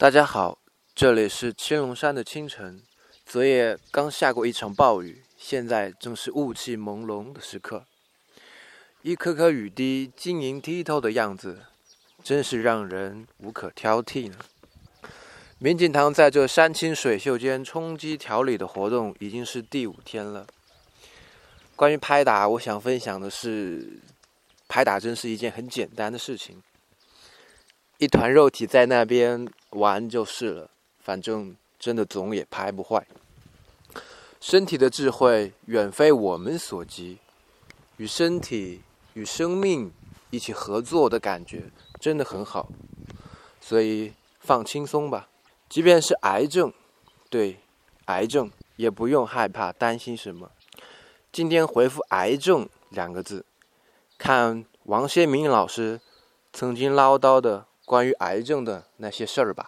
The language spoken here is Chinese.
大家好，这里是青龙山的清晨。昨夜刚下过一场暴雨，现在正是雾气朦胧的时刻。一颗颗雨滴晶莹剔透的样子，真是让人无可挑剔呢。民警堂在这山清水秀间冲击调理的活动已经是第五天了。关于拍打，我想分享的是，拍打真是一件很简单的事情。一团肉体在那边玩就是了，反正真的总也拍不坏。身体的智慧远非我们所及，与身体、与生命一起合作的感觉真的很好，所以放轻松吧。即便是癌症，对，癌症也不用害怕担心什么。今天回复“癌症”两个字，看王先明老师曾经唠叨的。关于癌症的那些事儿吧。